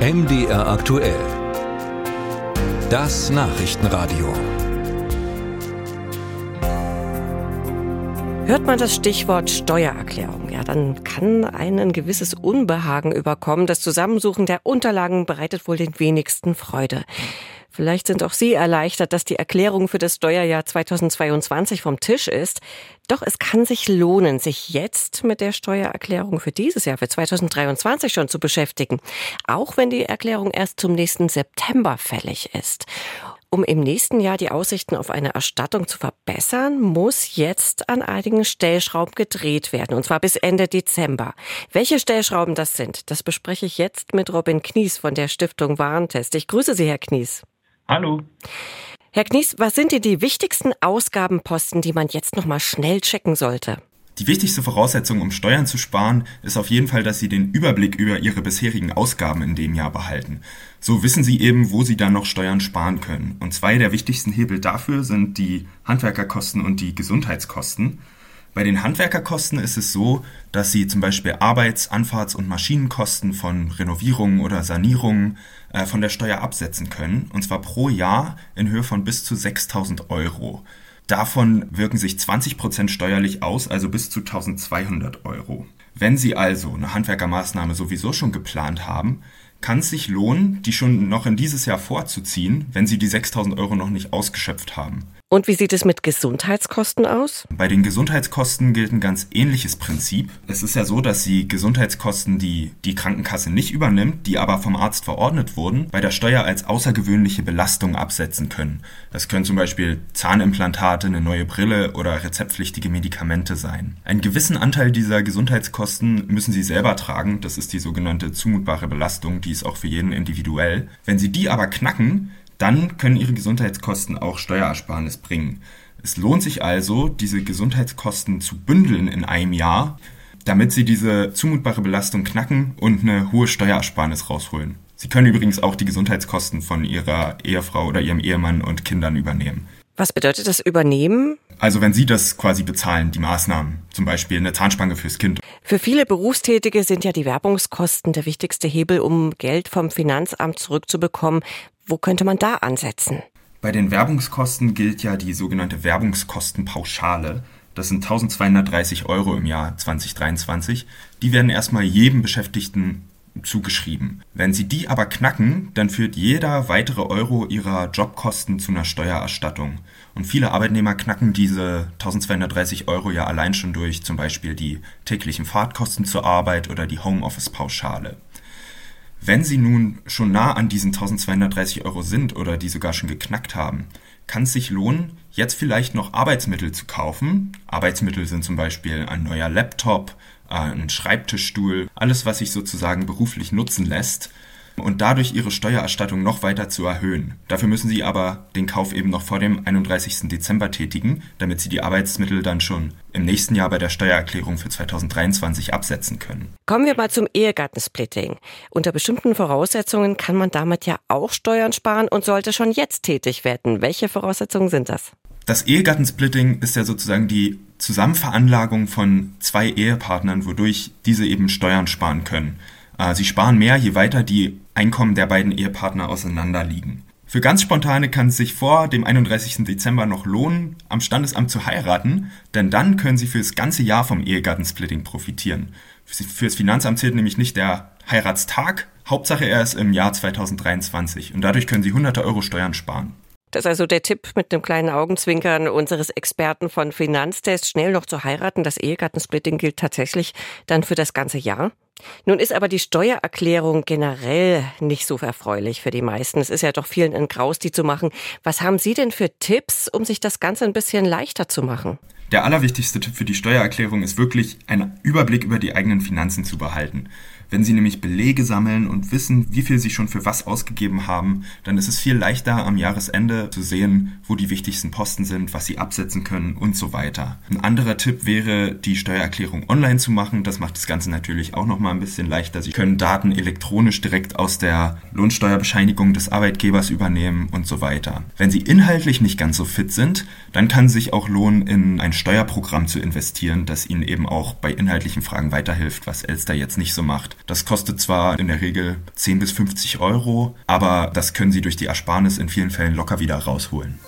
MDR aktuell. Das Nachrichtenradio. Hört man das Stichwort Steuererklärung, ja, dann kann einen ein gewisses Unbehagen überkommen. Das Zusammensuchen der Unterlagen bereitet wohl den wenigsten Freude. Vielleicht sind auch Sie erleichtert, dass die Erklärung für das Steuerjahr 2022 vom Tisch ist. Doch es kann sich lohnen, sich jetzt mit der Steuererklärung für dieses Jahr, für 2023 schon zu beschäftigen. Auch wenn die Erklärung erst zum nächsten September fällig ist. Um im nächsten Jahr die Aussichten auf eine Erstattung zu verbessern, muss jetzt an einigen Stellschrauben gedreht werden, und zwar bis Ende Dezember. Welche Stellschrauben das sind, das bespreche ich jetzt mit Robin Knies von der Stiftung Warentest. Ich grüße Sie, Herr Knies. Hallo. Herr Knies, was sind denn die wichtigsten Ausgabenposten, die man jetzt noch mal schnell checken sollte? Die wichtigste Voraussetzung, um Steuern zu sparen, ist auf jeden Fall, dass Sie den Überblick über Ihre bisherigen Ausgaben in dem Jahr behalten. So wissen Sie eben, wo Sie dann noch Steuern sparen können. Und zwei der wichtigsten Hebel dafür sind die Handwerkerkosten und die Gesundheitskosten. Bei den Handwerkerkosten ist es so, dass Sie zum Beispiel Arbeits-, Anfahrts- und Maschinenkosten von Renovierungen oder Sanierungen äh, von der Steuer absetzen können, und zwar pro Jahr in Höhe von bis zu 6000 Euro. Davon wirken sich 20% steuerlich aus, also bis zu 1200 Euro. Wenn Sie also eine Handwerkermaßnahme sowieso schon geplant haben, kann es sich lohnen, die schon noch in dieses Jahr vorzuziehen, wenn Sie die 6000 Euro noch nicht ausgeschöpft haben. Und wie sieht es mit Gesundheitskosten aus? Bei den Gesundheitskosten gilt ein ganz ähnliches Prinzip. Es ist ja so, dass Sie Gesundheitskosten, die die Krankenkasse nicht übernimmt, die aber vom Arzt verordnet wurden, bei der Steuer als außergewöhnliche Belastung absetzen können. Das können zum Beispiel Zahnimplantate, eine neue Brille oder rezeptpflichtige Medikamente sein. Einen gewissen Anteil dieser Gesundheitskosten müssen Sie selber tragen. Das ist die sogenannte zumutbare Belastung, die ist auch für jeden individuell. Wenn Sie die aber knacken, dann können Ihre Gesundheitskosten auch Steuerersparnis bringen. Es lohnt sich also, diese Gesundheitskosten zu bündeln in einem Jahr, damit Sie diese zumutbare Belastung knacken und eine hohe Steuerersparnis rausholen. Sie können übrigens auch die Gesundheitskosten von Ihrer Ehefrau oder Ihrem Ehemann und Kindern übernehmen. Was bedeutet das Übernehmen? Also wenn Sie das quasi bezahlen, die Maßnahmen, zum Beispiel eine Zahnspange fürs Kind. Für viele Berufstätige sind ja die Werbungskosten der wichtigste Hebel, um Geld vom Finanzamt zurückzubekommen. Wo könnte man da ansetzen? Bei den Werbungskosten gilt ja die sogenannte Werbungskostenpauschale. Das sind 1230 Euro im Jahr 2023. Die werden erstmal jedem Beschäftigten zugeschrieben. Wenn Sie die aber knacken, dann führt jeder weitere Euro Ihrer Jobkosten zu einer Steuererstattung. Und viele Arbeitnehmer knacken diese 1230 Euro ja allein schon durch zum Beispiel die täglichen Fahrtkosten zur Arbeit oder die Homeoffice-Pauschale. Wenn Sie nun schon nah an diesen 1230 Euro sind oder die sogar schon geknackt haben, kann es sich lohnen, jetzt vielleicht noch Arbeitsmittel zu kaufen. Arbeitsmittel sind zum Beispiel ein neuer Laptop, äh, ein Schreibtischstuhl, alles, was sich sozusagen beruflich nutzen lässt und dadurch ihre Steuererstattung noch weiter zu erhöhen. Dafür müssen sie aber den Kauf eben noch vor dem 31. Dezember tätigen, damit sie die Arbeitsmittel dann schon im nächsten Jahr bei der Steuererklärung für 2023 absetzen können. Kommen wir mal zum Ehegattensplitting. Unter bestimmten Voraussetzungen kann man damit ja auch Steuern sparen und sollte schon jetzt tätig werden. Welche Voraussetzungen sind das? Das Ehegattensplitting ist ja sozusagen die Zusammenveranlagung von zwei Ehepartnern, wodurch diese eben Steuern sparen können. Äh, sie sparen mehr, je weiter die Einkommen der beiden Ehepartner auseinanderliegen. Für ganz Spontane kann es sich vor dem 31. Dezember noch lohnen, am Standesamt zu heiraten, denn dann können Sie für das ganze Jahr vom Ehegattensplitting profitieren. Fürs Finanzamt zählt nämlich nicht der Heiratstag, Hauptsache er ist im Jahr 2023 und dadurch können Sie hunderte Euro Steuern sparen. Das ist also der Tipp mit einem kleinen Augenzwinkern unseres Experten von Finanztest, schnell noch zu heiraten. Das Ehegattensplitting gilt tatsächlich dann für das ganze Jahr. Nun ist aber die Steuererklärung generell nicht so erfreulich für die meisten. Es ist ja doch vielen ein Graus, die zu machen. Was haben Sie denn für Tipps, um sich das Ganze ein bisschen leichter zu machen? Der allerwichtigste Tipp für die Steuererklärung ist wirklich, einen Überblick über die eigenen Finanzen zu behalten. Wenn Sie nämlich Belege sammeln und wissen, wie viel Sie schon für was ausgegeben haben, dann ist es viel leichter am Jahresende zu sehen, wo die wichtigsten Posten sind, was Sie absetzen können und so weiter. Ein anderer Tipp wäre, die Steuererklärung online zu machen. Das macht das Ganze natürlich auch nochmal ein bisschen leichter. Sie können Daten elektronisch direkt aus der Lohnsteuerbescheinigung des Arbeitgebers übernehmen und so weiter. Wenn Sie inhaltlich nicht ganz so fit sind, dann kann sich auch lohnen, in ein Steuerprogramm zu investieren, das Ihnen eben auch bei inhaltlichen Fragen weiterhilft, was Elster jetzt nicht so macht. Das kostet zwar in der Regel 10 bis 50 Euro, aber das können Sie durch die Ersparnis in vielen Fällen locker wieder rausholen.